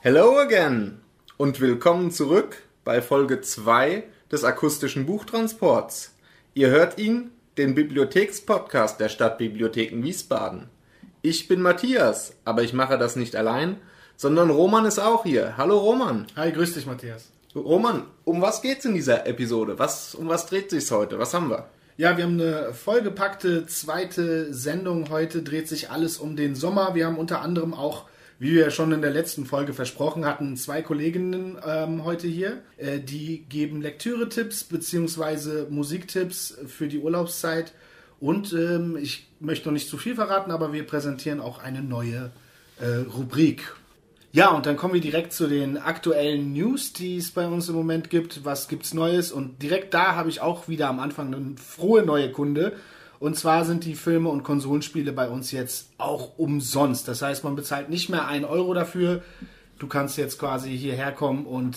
Hello again und willkommen zurück bei Folge 2 des akustischen Buchtransports. Ihr hört ihn, den Bibliothekspodcast der Stadtbibliotheken Wiesbaden. Ich bin Matthias, aber ich mache das nicht allein, sondern Roman ist auch hier. Hallo Roman. Hi, grüß dich Matthias. Roman, um was geht's in dieser Episode? Was, um was dreht sich's heute? Was haben wir? Ja, wir haben eine vollgepackte zweite Sendung. Heute dreht sich alles um den Sommer. Wir haben unter anderem auch, wie wir schon in der letzten Folge versprochen hatten, zwei Kolleginnen ähm, heute hier. Äh, die geben Lektüre-Tipps bzw. Musiktipps für die Urlaubszeit. Und ähm, ich möchte noch nicht zu viel verraten, aber wir präsentieren auch eine neue äh, Rubrik. Ja, und dann kommen wir direkt zu den aktuellen News, die es bei uns im Moment gibt. Was gibt's Neues? Und direkt da habe ich auch wieder am Anfang eine frohe neue Kunde. Und zwar sind die Filme und Konsolenspiele bei uns jetzt auch umsonst. Das heißt, man bezahlt nicht mehr einen Euro dafür. Du kannst jetzt quasi hierher kommen und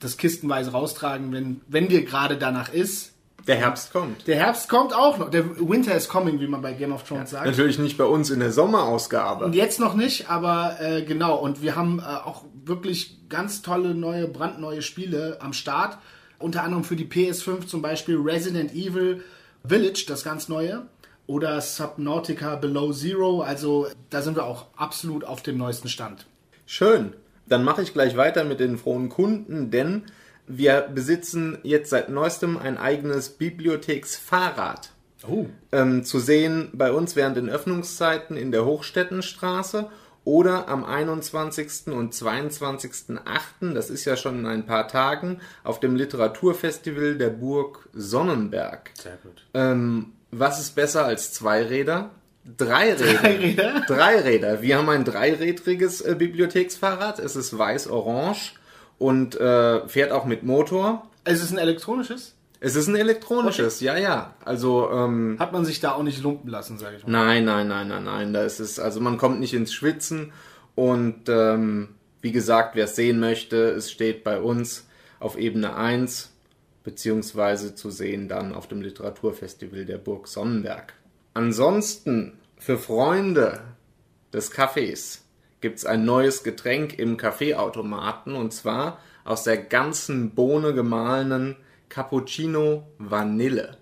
das kistenweise raustragen, wenn, wenn dir gerade danach ist. Der Herbst kommt. Der Herbst kommt auch noch. Der Winter is coming, wie man bei Game of Thrones sagt. Natürlich nicht bei uns in der Sommerausgabe. Und jetzt noch nicht, aber äh, genau. Und wir haben äh, auch wirklich ganz tolle neue, brandneue Spiele am Start. Unter anderem für die PS5 zum Beispiel Resident Evil Village, das ganz neue. Oder Subnautica Below Zero. Also da sind wir auch absolut auf dem neuesten Stand. Schön. Dann mache ich gleich weiter mit den frohen Kunden, denn wir besitzen jetzt seit neuestem ein eigenes Bibliotheksfahrrad. Oh. Ähm, zu sehen bei uns während den Öffnungszeiten in der Hochstettenstraße oder am 21. und 22.8., das ist ja schon in ein paar Tagen, auf dem Literaturfestival der Burg Sonnenberg. Sehr gut. Ähm, was ist besser als zwei Räder? Drei Räder. Drei Räder? Drei Räder. Wir haben ein dreirädriges äh, Bibliotheksfahrrad. Es ist weiß-orange und äh, fährt auch mit Motor. Es ist ein elektronisches. Es ist ein elektronisches, ja, ja. Also, ähm, Hat man sich da auch nicht lumpen lassen, sage ich mal. nein, nein, nein, nein, nein. Da ist es, also man kommt nicht ins Schwitzen und ähm, wie gesagt, wer es sehen möchte, es steht bei uns auf Ebene 1, beziehungsweise zu sehen dann auf dem Literaturfestival der Burg Sonnenberg. Ansonsten, für Freunde des Kaffees gibt's ein neues Getränk im Kaffeeautomaten und zwar aus der ganzen Bohne gemahlenen Cappuccino Vanille.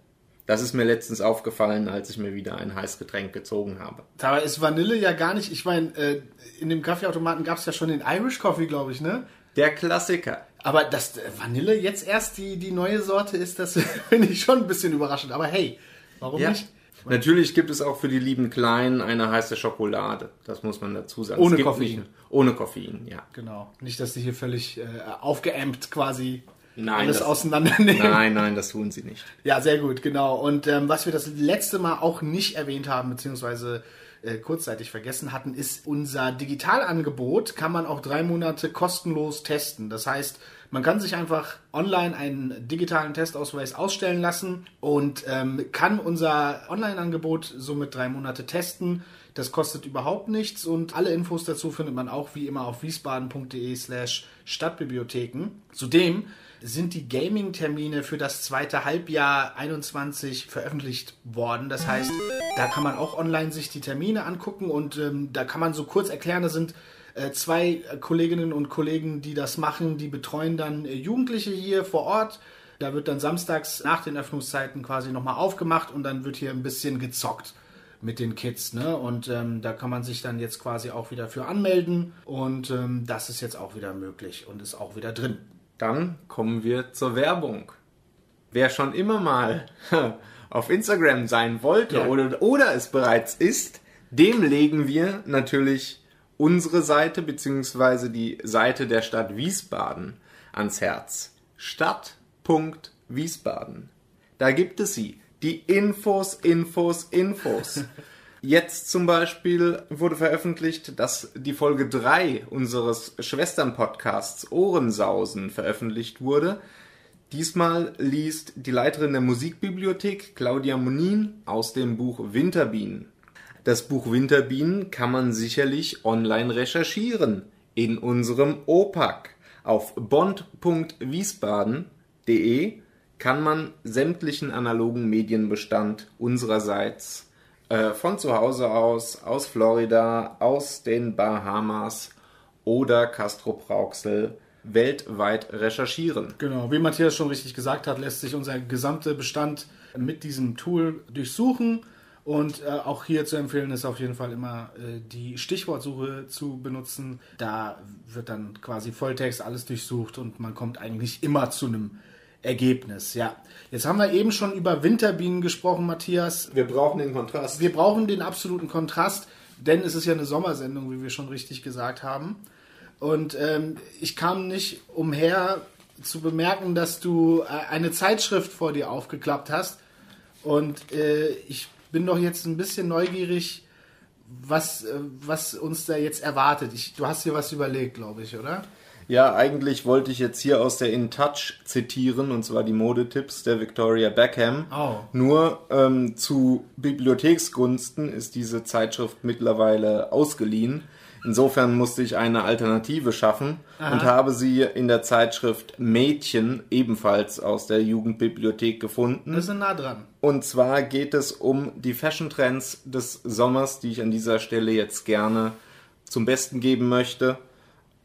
Das ist mir letztens aufgefallen, als ich mir wieder ein Heißgetränk gezogen habe. Dabei ist Vanille ja gar nicht. Ich meine, äh, in dem Kaffeeautomaten gab es ja schon den Irish Coffee, glaube ich, ne? Der Klassiker. Aber dass äh, Vanille jetzt erst die, die neue Sorte ist, das finde ich schon ein bisschen überraschend. Aber hey, warum Ja. nicht? Natürlich gibt es auch für die lieben Kleinen eine heiße Schokolade. Das muss man dazu sagen. Ohne Koffein. Nicht, ohne Koffein, ja. Genau. Nicht, dass die hier völlig äh, aufgeampt quasi Nein, alles das- auseinandernehmen. Nein, nein, das tun sie nicht. Ja, sehr gut, genau. Und ähm, was wir das letzte Mal auch nicht erwähnt haben, beziehungsweise äh, kurzzeitig vergessen hatten, ist unser Digitalangebot. Kann man auch drei Monate kostenlos testen. Das heißt, man kann sich einfach online einen digitalen Testausweis ausstellen lassen und ähm, kann unser Online-Angebot somit drei Monate testen. Das kostet überhaupt nichts und alle Infos dazu findet man auch wie immer auf wiesbaden.de slash Stadtbibliotheken. Zudem sind die Gaming-Termine für das zweite Halbjahr 21 veröffentlicht worden. Das heißt, da kann man auch online sich die Termine angucken und ähm, da kann man so kurz erklären, da sind äh, zwei Kolleginnen und Kollegen, die das machen, die betreuen dann äh, Jugendliche hier vor Ort. Da wird dann samstags nach den Öffnungszeiten quasi nochmal aufgemacht und dann wird hier ein bisschen gezockt mit den Kids, ne? Und ähm, da kann man sich dann jetzt quasi auch wieder für anmelden und ähm, das ist jetzt auch wieder möglich und ist auch wieder drin. Dann kommen wir zur Werbung. Wer schon immer mal auf Instagram sein wollte Ja. oder, oder es bereits ist, dem legen wir natürlich unsere Seite bzw. die Seite der Stadt Wiesbaden ans Herz. Stadt.wiesbaden. Da gibt es sie. Die Infos, Infos, Infos. Jetzt zum Beispiel wurde veröffentlicht, dass die Folge 3 unseres Schwestern-Podcasts Ohrensausen veröffentlicht wurde. Diesmal liest die Leiterin der Musikbibliothek, Claudia Monin, aus dem Buch Winterbienen. Das Buch Winterbienen kann man sicherlich online recherchieren in unserem OPAC. Auf bond.wiesbaden.de kann man sämtlichen analogen Medienbestand unsererseits äh, von zu Hause aus, aus Florida, aus den Bahamas oder Castro Brauxel weltweit recherchieren. Genau, wie Matthias schon richtig gesagt hat, lässt sich unser gesamter Bestand mit diesem Tool durchsuchen. Und äh, auch hier zu empfehlen ist auf jeden Fall immer äh, die Stichwortsuche zu benutzen. Da wird dann quasi Volltext alles durchsucht und man kommt eigentlich immer zu einem Ergebnis. Ja, jetzt haben wir eben schon über Winterbienen gesprochen, Matthias. Wir brauchen den Kontrast. Wir brauchen den absoluten Kontrast, denn es ist ja eine Sommersendung, wie wir schon richtig gesagt haben. Und ähm, ich kam nicht umher zu bemerken, dass du äh, eine Zeitschrift vor dir aufgeklappt hast. Und äh, ich bin doch jetzt ein bisschen neugierig, was, äh, was uns da jetzt erwartet. Ich, du hast dir was überlegt, glaube ich, oder? Ja, eigentlich wollte ich jetzt hier aus der In Touch zitieren, und zwar die Modetipps der Victoria Beckham. Oh. Nur ähm, zu Bibliotheksgunsten ist diese Zeitschrift mittlerweile ausgeliehen. Insofern musste ich eine Alternative schaffen Aha. und habe sie in der Zeitschrift Mädchen ebenfalls aus der Jugendbibliothek gefunden. Wir sind nah dran. Und zwar geht es um die Fashion Trends des Sommers, die ich an dieser Stelle jetzt gerne zum Besten geben möchte.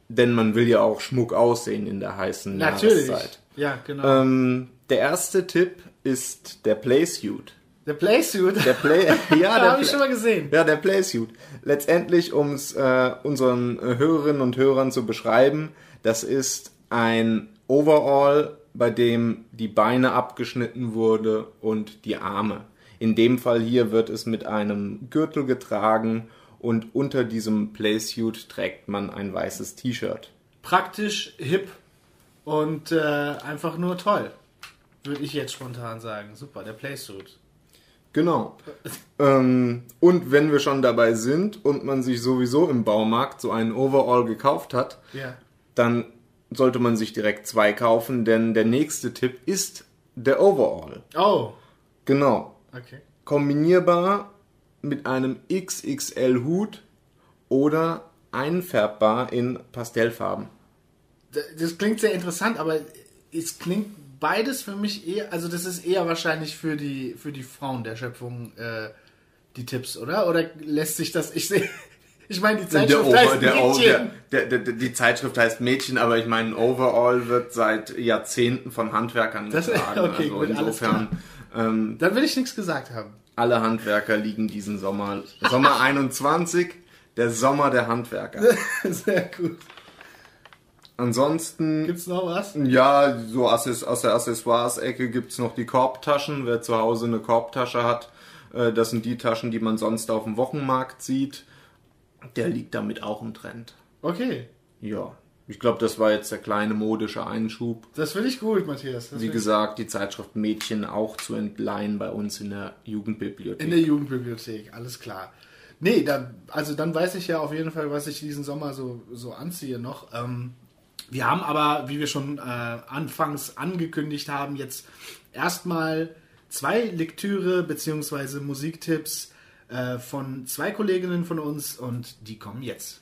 Denn man will ja auch Schmuck aussehen in der heißen Natürlich. Jahreszeit. Ja, genau. Ähm, der erste Tipp ist der Playsuit. der Playsuit. Der Play, ja, der habe ich schon mal gesehen. ja, der Playsuit. Letztendlich, um es äh, unseren äh, Hörerinnen und Hörern zu beschreiben, das ist ein Overall, bei dem die Beine abgeschnitten wurde und die Arme. In dem Fall hier wird es mit einem Gürtel getragen und unter diesem Playsuit trägt man ein weißes T-Shirt. Praktisch, hip und äh, einfach nur toll. Würde ich jetzt spontan sagen. Super, der Playsuit. Genau. ähm, und wenn wir schon dabei sind und man sich sowieso im Baumarkt so einen Overall gekauft hat, Ja. dann sollte man sich direkt zwei kaufen, denn der nächste Tipp ist der Overall. Oh, Genau. okay. Kombinierbar mit einem XXL Hut oder einfärbbar in Pastellfarben. Das klingt sehr interessant, aber es klingt beides für mich eher, also das ist eher wahrscheinlich für die, für die Frauen der Schöpfung äh, die Tipps, oder? Oder lässt sich das, ich sehe, ich meine, die Zeitschrift heißt Mädchen. der, der, der, die Zeitschrift heißt Mädchen, aber ich meine, Overall wird seit Jahrzehnten von Handwerkern Das- getragen. okay, also gut, insofern, ähm, Dann will ich nichts gesagt haben. Alle Handwerker liegen diesen Sommer. Sommer 21, der Sommer der Handwerker. Sehr gut. Ansonsten, Gibt's noch was? ja, so aus der Accessoires-Ecke gibt's noch die Korbtaschen. Wer zu Hause eine Korbtasche hat, äh, das sind die Taschen, die man sonst auf dem Wochenmarkt sieht. Der liegt damit auch im Trend. Okay. Ja, ich glaube, das war jetzt der kleine modische Einschub. Das finde ich gut, Matthias. Das Wie gesagt, die Zeitschrift Mädchen auch zu entleihen bei uns in der Jugendbibliothek. In der Jugendbibliothek, alles klar. Nee, da, also dann weiß ich ja auf jeden Fall, was ich diesen Sommer so, so anziehe noch. Ähm, wir haben aber, wie wir schon äh, anfangs angekündigt haben, jetzt erstmal zwei Lektüre bzw. Musiktipps äh, von zwei Kolleginnen von uns und die kommen jetzt.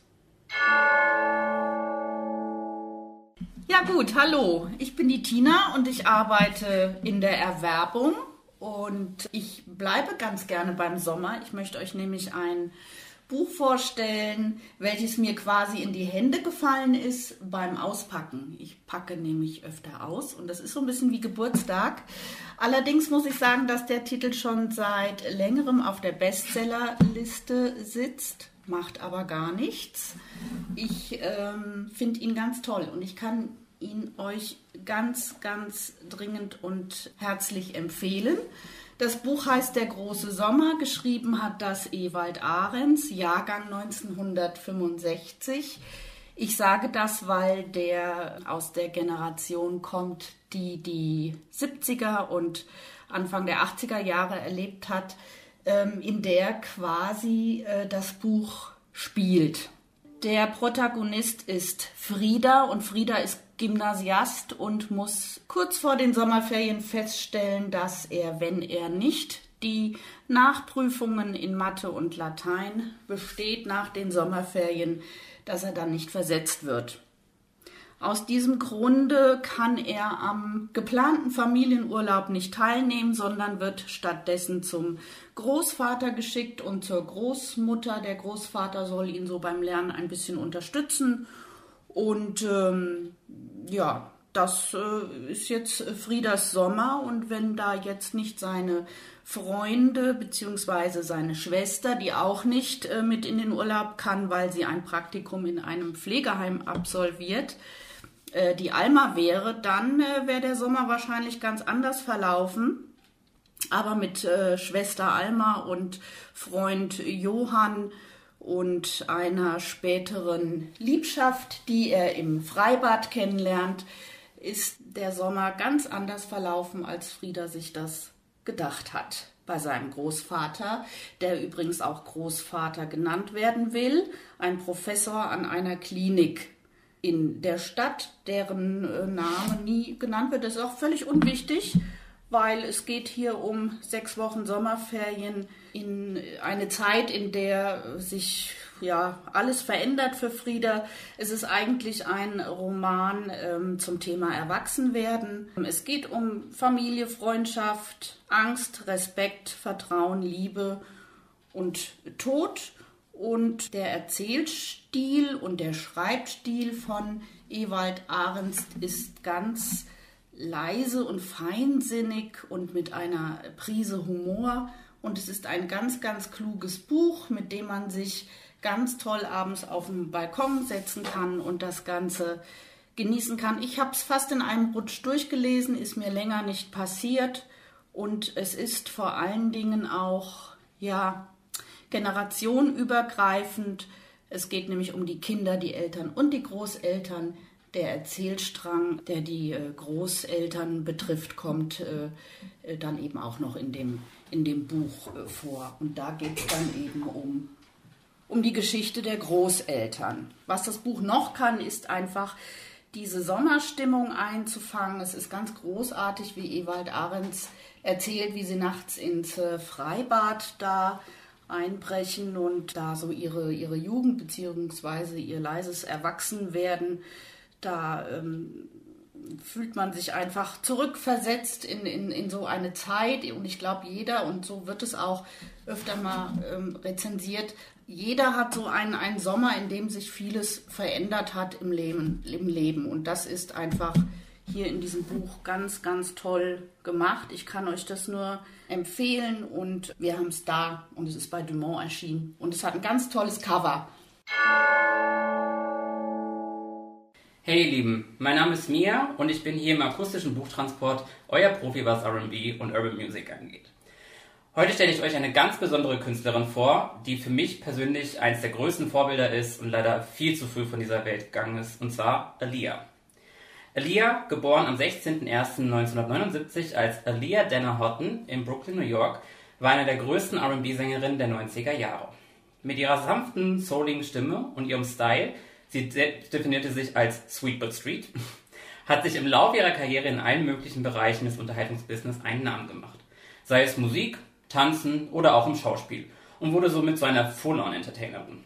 Ja gut, hallo. Ich bin die Tina und ich arbeite in der Erwerbung und ich bleibe ganz gerne beim Sommer. Ich möchte euch nämlich ein Buch vorstellen, welches mir quasi in die Hände gefallen ist beim Auspacken. Ich packe nämlich öfter aus und das ist so ein bisschen wie Geburtstag. Allerdings muss ich sagen, dass der Titel schon seit längerem auf der Bestsellerliste sitzt, macht aber gar nichts. Ich ähm, finde ihn ganz toll und ich kann ihn euch ganz, ganz dringend und herzlich empfehlen. Das Buch heißt Der große Sommer. Geschrieben hat das Ewald Ahrens, Jahrgang 1965. Ich sage das, weil der aus der Generation kommt, die die 70er und Anfang der 80er Jahre erlebt hat, ähm, in der quasi äh, das Buch spielt. Der Protagonist ist Frieda und Frieda ist Gymnasiast und muss kurz vor den Sommerferien feststellen, dass er, wenn er nicht die Nachprüfungen in Mathe und Latein besteht nach den Sommerferien, dass er dann nicht versetzt wird. Aus diesem Grunde kann er am geplanten Familienurlaub nicht teilnehmen, sondern wird stattdessen zum Großvater geschickt und zur Großmutter. Der Großvater soll ihn so beim Lernen ein bisschen unterstützen Und ähm, ja, das äh, ist jetzt Friedas Sommer und wenn da jetzt nicht seine Freunde bzw. seine Schwester, die auch nicht äh, mit in den Urlaub kann, weil sie ein Praktikum in einem Pflegeheim absolviert, äh, die Alma wäre, dann äh, wäre der Sommer wahrscheinlich ganz anders verlaufen. Aber mit äh, Schwester Alma und Freund Johann und einer späteren Liebschaft, die er im Freibad kennenlernt, ist der Sommer ganz anders verlaufen, als Frieda sich das gedacht hat. Bei seinem Großvater, der übrigens auch Großvater genannt werden will, ein Professor an einer Klinik in der Stadt, deren äh, Name nie genannt wird. Das ist auch völlig unwichtig, weil es geht hier um sechs Wochen Sommerferien in eine Zeit, in der sich ja alles verändert für Frieda. Es ist eigentlich ein Roman ähm, zum Thema Erwachsenwerden. Es geht um Familie, Freundschaft, Angst, Respekt, Vertrauen, Liebe und Tod. Und der Erzählstil und der Schreibstil von Ewald Ahrens ist ganz leise und feinsinnig und mit einer Prise Humor. Und es ist ein ganz, ganz kluges Buch, mit dem man sich ganz toll abends auf den Balkon setzen kann und das Ganze genießen kann. Ich habe es fast in einem Rutsch durchgelesen, ist mir länger nicht passiert und es ist vor allen Dingen auch ja generationenübergreifend. Es geht nämlich um die Kinder, die Eltern und die Großeltern. Der Erzählstrang, der die äh, Großeltern betrifft, kommt äh, äh, dann eben auch noch in dem, in dem Buch vor. Und da geht es dann eben um um die Geschichte der Großeltern. Was das Buch noch kann, ist einfach diese Sommerstimmung einzufangen. Es ist ganz großartig, wie Ewald Ahrens erzählt, wie sie nachts ins Freibad da einbrechen und da so ihre, ihre Jugend bzw. ihr leises Erwachsenwerden da ähm, fühlt man sich einfach zurückversetzt in, in, in so eine Zeit. Und ich glaube, jeder, und so wird es auch öfter mal ähm, rezensiert, jeder hat so einen, einen Sommer, in dem sich vieles verändert hat im Leben, im Leben. Und das ist einfach hier in diesem Buch ganz, ganz toll gemacht. Ich kann euch das nur empfehlen und wir haben es da und es ist bei Dumont erschienen. Und es hat ein ganz tolles Cover. Hey ihr Lieben, mein Name ist Mia und ich bin hier im akustischen Buchtransport, euer Profi, was RB und Urban Music angeht. Heute stelle ich euch eine ganz besondere Künstlerin vor, die für mich persönlich eines der größten Vorbilder ist und leider viel zu früh von dieser Welt gegangen ist, und zwar Aaliyah. Aaliyah, geboren am 16.01.1979 als Aaliyah Dana Houghton in Brooklyn, New York, war eine der größten R&B-Sängerinnen der 90er Jahre. Mit ihrer sanften, souligen Stimme und ihrem Style sie definierte sich als Sweet but Street, hat sich im Laufe ihrer Karriere in allen möglichen Bereichen des Unterhaltungsbusiness einen Namen gemacht. Sei es Musik, Tanzen oder auch im Schauspiel und wurde somit zu einer Full-on-Entertainerin.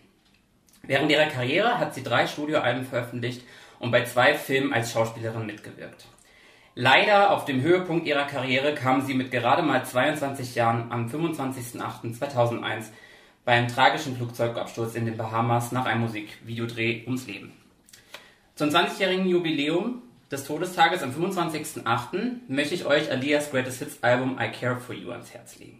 Während ihrer Karriere hat sie drei Studioalben veröffentlicht und bei zwei Filmen als Schauspielerin mitgewirkt. Leider auf dem Höhepunkt ihrer Karriere kam sie mit gerade mal 22 Jahren am 25.08.2001 bei einem tragischen Flugzeugabsturz in den Bahamas nach einem Musikvideodreh ums Leben. Zum 20-jährigen Jubiläum des Todestages am 25.08. möchte ich euch Alias Greatest Hits Album I Care For You ans Herz legen.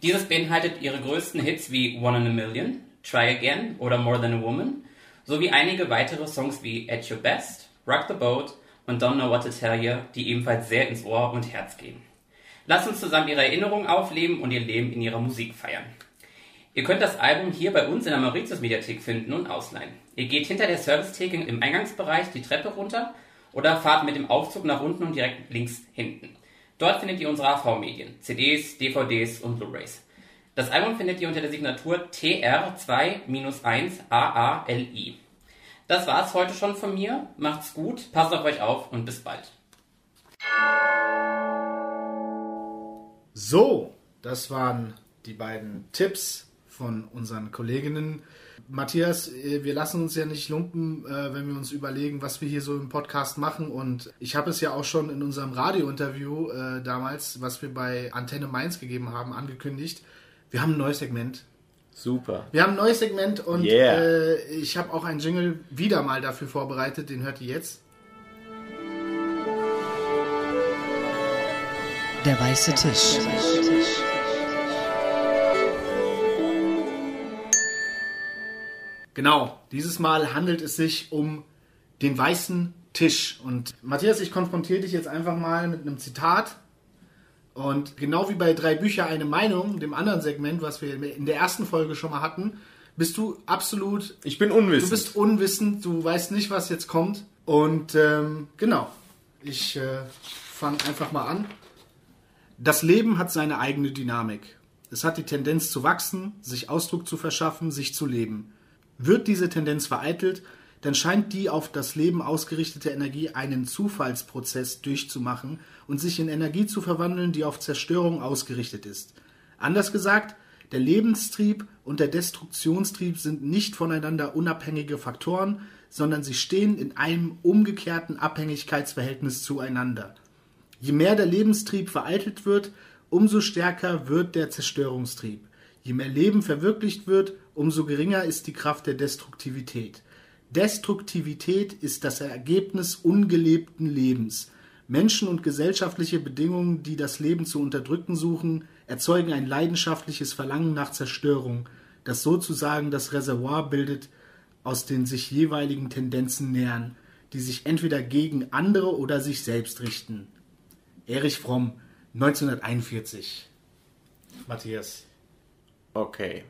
Dieses beinhaltet ihre größten Hits wie One in a Million, Try Again oder More Than a Woman, sowie einige weitere Songs wie At Your Best, Rock the Boat und Don't Know What to Tell You, die ebenfalls sehr ins Ohr und Herz gehen. Lasst uns zusammen ihre Erinnerungen aufleben und ihr Leben in ihrer Musik feiern. Ihr könnt das Album hier bei uns in der Mauritius Mediathek finden und ausleihen. Ihr geht hinter der Servicetheke im Eingangsbereich die Treppe runter oder fahrt mit dem Aufzug nach unten und direkt links hinten. Dort findet ihr unsere AV-Medien, CDs, DVDs und Blu-rays. Das Album findet ihr unter der Signatur TR2-1AALI. Das war's heute schon von mir. Macht's gut, passt auf euch auf und bis bald. So, das waren die beiden Tipps von unseren Kolleginnen. Matthias, äh, wir lassen uns ja nicht lumpen, äh, wenn wir uns überlegen, was wir hier so im Podcast machen. Und ich habe es ja auch schon in unserem Radiointerview äh, damals, was wir bei Antenne Mainz gegeben haben, angekündigt. Wir haben ein neues Segment. Super. Wir haben ein neues Segment und Yeah. ich habe auch einen Jingle wieder mal dafür vorbereitet, den hört ihr jetzt. Der weiße Tisch. Genau, dieses Mal handelt es sich um den weißen Tisch. Und Matthias, ich konfrontiere dich jetzt einfach mal mit einem Zitat. Und genau wie bei drei Bücher eine Meinung, dem anderen Segment, was wir in der ersten Folge schon mal hatten, bist du absolut, Ich bin du unwissend. bist unwissend, du weißt nicht, was jetzt kommt. Und ähm, genau, ich äh, fange einfach mal an. Das Leben hat seine eigene Dynamik. Es hat die Tendenz zu wachsen, sich Ausdruck zu verschaffen, sich zu leben. Wird diese Tendenz vereitelt, dann scheint die auf das Leben ausgerichtete Energie einen Zufallsprozess durchzumachen und sich in Energie zu verwandeln, die auf Zerstörung ausgerichtet ist. Anders gesagt, der Lebenstrieb und der Destruktionstrieb sind nicht voneinander unabhängige Faktoren, sondern sie stehen in einem umgekehrten Abhängigkeitsverhältnis zueinander. Je mehr der Lebenstrieb vereitelt wird, umso stärker wird der Zerstörungstrieb. Je mehr Leben verwirklicht wird, umso geringer ist die Kraft der Destruktivität. Destruktivität ist das Ergebnis ungelebten Lebens. Menschen und gesellschaftliche Bedingungen, die das Leben zu unterdrücken suchen, erzeugen ein leidenschaftliches Verlangen nach Zerstörung, das sozusagen das Reservoir bildet, aus den sich jeweiligen Tendenzen nähern, die sich entweder gegen andere oder sich selbst richten. Erich Fromm, 1941. Matthias. Okay.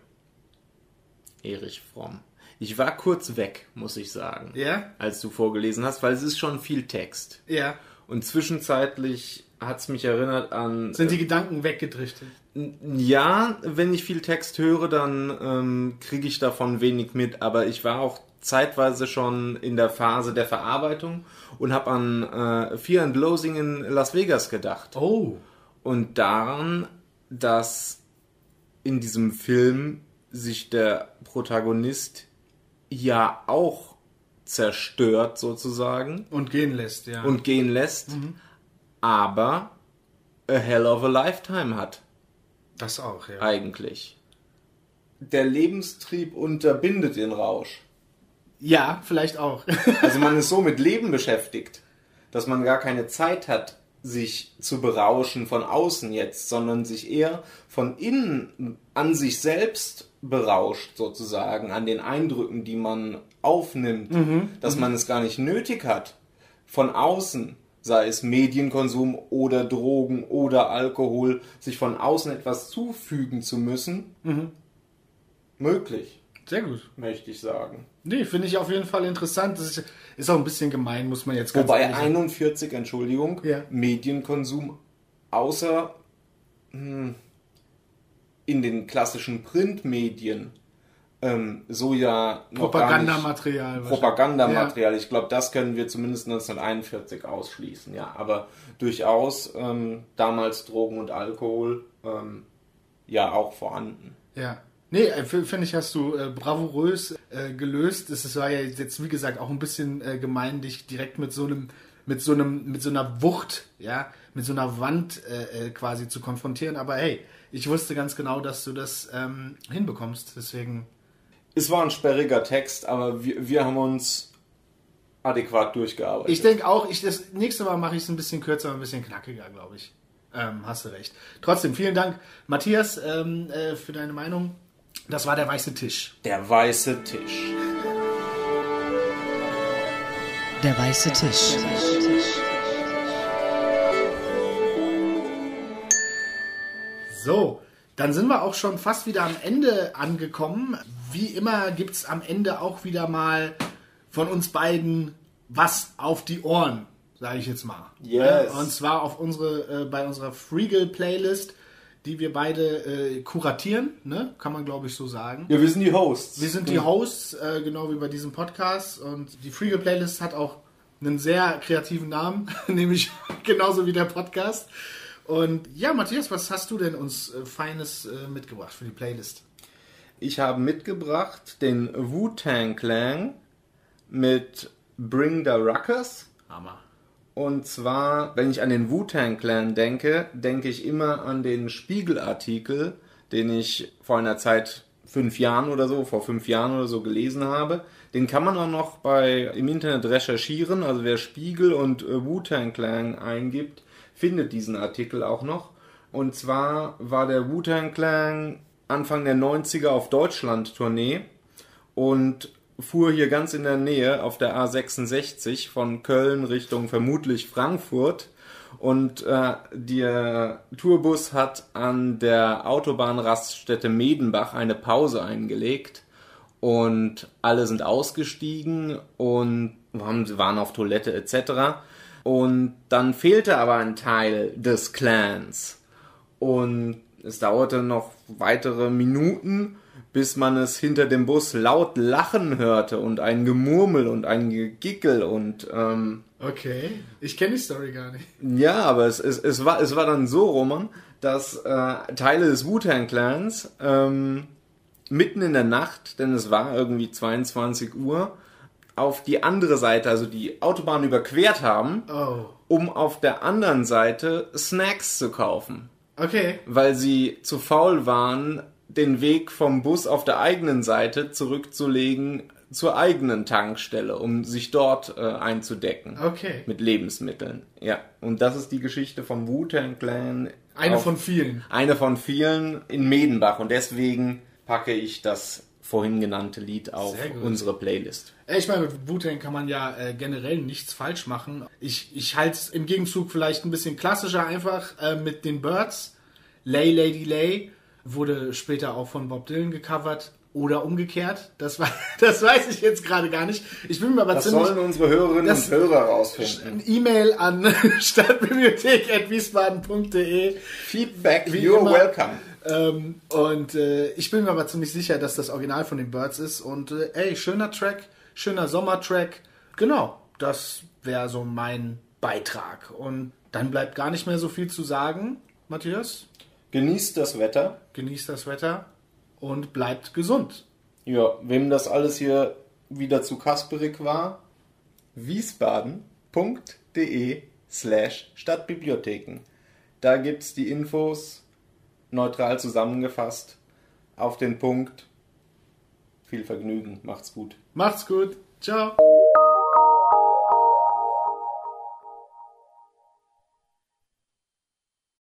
Erich Fromm. Ich war kurz weg, muss ich sagen. Ja? Als du vorgelesen hast, weil es ist schon viel Text. Ja. Und zwischenzeitlich hat es mich erinnert an. Sind die Gedanken weggedriftet? Ja, wenn ich viel Text höre, dann ähm, kriege ich davon wenig mit. Aber ich war auch zeitweise schon in der Phase der Verarbeitung und habe an äh, Fear and Loathing in Las Vegas gedacht. Oh. Und daran, dass in diesem Film sich der Protagonist ja auch zerstört sozusagen Und gehen lässt, ja. und gehen lässt, aber a hell of a lifetime hat das auch, ja. eigentlich. Der Lebenstrieb unterbindet den Rausch. Ja, vielleicht auch. Also man ist so mit Leben beschäftigt, dass man gar keine Zeit hat, sich zu berauschen von außen jetzt, sondern sich eher von innen an sich selbst berauscht sozusagen, an den Eindrücken, die man aufnimmt, dass man es gar nicht nötig hat, von außen, sei es Medienkonsum oder Drogen oder Alkohol, sich von außen etwas zufügen zu müssen. Möglich, Sehr gut. möchte ich sagen. Nee, finde ich auf jeden Fall interessant. Das ist, ist auch ein bisschen gemein, muss man jetzt ganz Wobei ehrlich sagen. 41, Entschuldigung, Ja. Medienkonsum außer hm, in den klassischen Printmedien ähm, so ja noch Propagandamaterial. Propagandamaterial. Ich glaube, das können wir zumindest 1941 ausschließen. Ja, aber durchaus ähm, damals Drogen und Alkohol ähm, ja auch vorhanden. Ja. ja. Nee, äh, finde ich, hast du äh, bravourös äh, gelöst. Es war ja jetzt, wie gesagt, auch ein bisschen äh, gemein, dich direkt mit so einem, mit so einem, mit so einer Wucht, ja, mit so einer Wand äh, äh, quasi zu konfrontieren. Aber hey, ich wusste ganz genau, dass du das ähm, hinbekommst. Deswegen, Es war ein sperriger Text, aber wir, wir haben uns adäquat durchgearbeitet. ich denke auch, ich das nächste Mal mache ich es ein bisschen kürzer, ein bisschen knackiger, glaube ich. Ähm, hast du recht. Trotzdem, vielen Dank, Matthias, ähm, äh, für deine Meinung. Das war der weiße Tisch. Der weiße Tisch. Der weiße Tisch. So, dann sind wir auch schon fast wieder am Ende angekommen. Wie immer gibt es am Ende auch wieder mal von uns beiden was auf die Ohren, sage ich jetzt mal. Yes. Und zwar auf unsere, äh, bei unserer Freegal-Playlist, die wir beide äh, kuratieren, ne? kann man glaube ich so sagen. Ja, wir sind die Hosts. Wir sind die Hosts, äh, genau wie bei diesem Podcast. Und die Freegal Playlist hat auch einen sehr kreativen Namen, nämlich genauso wie der Podcast. Und ja, Matthias, was hast du denn uns äh, Feines äh, mitgebracht für die Playlist? Ich habe mitgebracht den Wu-Tang Clan mit Bring the Ruckus. Hammer. Und zwar, wenn ich an den Wu-Tang Clan denke, denke ich immer an den Spiegelartikel, den ich vor einer Zeit fünf Jahren oder so, vor fünf Jahren oder so gelesen habe. Den kann man auch noch bei, im Internet recherchieren. Also wer Spiegel und äh, Wu-Tang Clan eingibt, findet diesen Artikel auch noch. Und zwar war der Wu-Tang Clan Anfang der 90er auf Deutschland-Tournee und fuhr hier ganz in der Nähe auf der A66 von Köln Richtung vermutlich Frankfurt. Und äh, der Tourbus hat an der Autobahnraststätte Medenbach eine Pause eingelegt und alle sind ausgestiegen und waren auf Toilette etc. Und dann fehlte aber ein Teil des Clans. Und es dauerte noch weitere Minuten, bis man es hinter dem Bus laut lachen hörte und ein Gemurmel und ein Gegickel und ähm, Okay, ich kenne die Story gar nicht. ja, aber es, es, es, war, es war dann so, Roman, dass äh, Teile des Wu-Tang Clans ähm, mitten in der Nacht, denn es war irgendwie 22 Uhr, auf die andere Seite, also die Autobahn überquert haben, Oh, um auf der anderen Seite Snacks zu kaufen okay. weil sie zu faul waren, den Weg vom Bus auf der eigenen Seite zurückzulegen zur eigenen Tankstelle, um sich dort äh, einzudecken. Okay. Mit Lebensmitteln. Ja. Und das ist die Geschichte vom Wu-Tang Clan. Eine von vielen. Eine von vielen in Medenbach. Und deswegen packe ich das vorhin genannte Lied auf unsere Playlist. Ich meine, mit Wu-Tang kann man ja äh, generell nichts falsch machen. Ich, ich halte es im Gegenzug vielleicht ein bisschen klassischer einfach äh, mit den Birds. Lay Lady Lay wurde später auch von Bob Dylan gecovert oder umgekehrt. Das, war, das weiß ich jetzt gerade gar nicht. Ich bin mir aber Das ziemlich... sollen unsere Hörerinnen das- und Hörer rausfinden. Ein E-Mail an stadtbibliothek.wiesbaden.de Feedback, Wie you're immer. welcome. Ähm, und äh, ich bin mir aber ziemlich sicher, dass das Original von den Birds ist. Und äh, ey, schöner Track, schöner Sommertrack. Genau, das wäre so mein Beitrag. Und dann bleibt gar nicht mehr so viel zu sagen, Matthias. Genießt das Wetter. Genießt das Wetter und bleibt gesund. Ja, wem das alles hier wieder zu kasperig war, wiesbaden.de slash Stadtbibliotheken. Da gibt's die Infos neutral zusammengefasst auf den Punkt. Viel Vergnügen, macht's gut. Macht's gut. Ciao.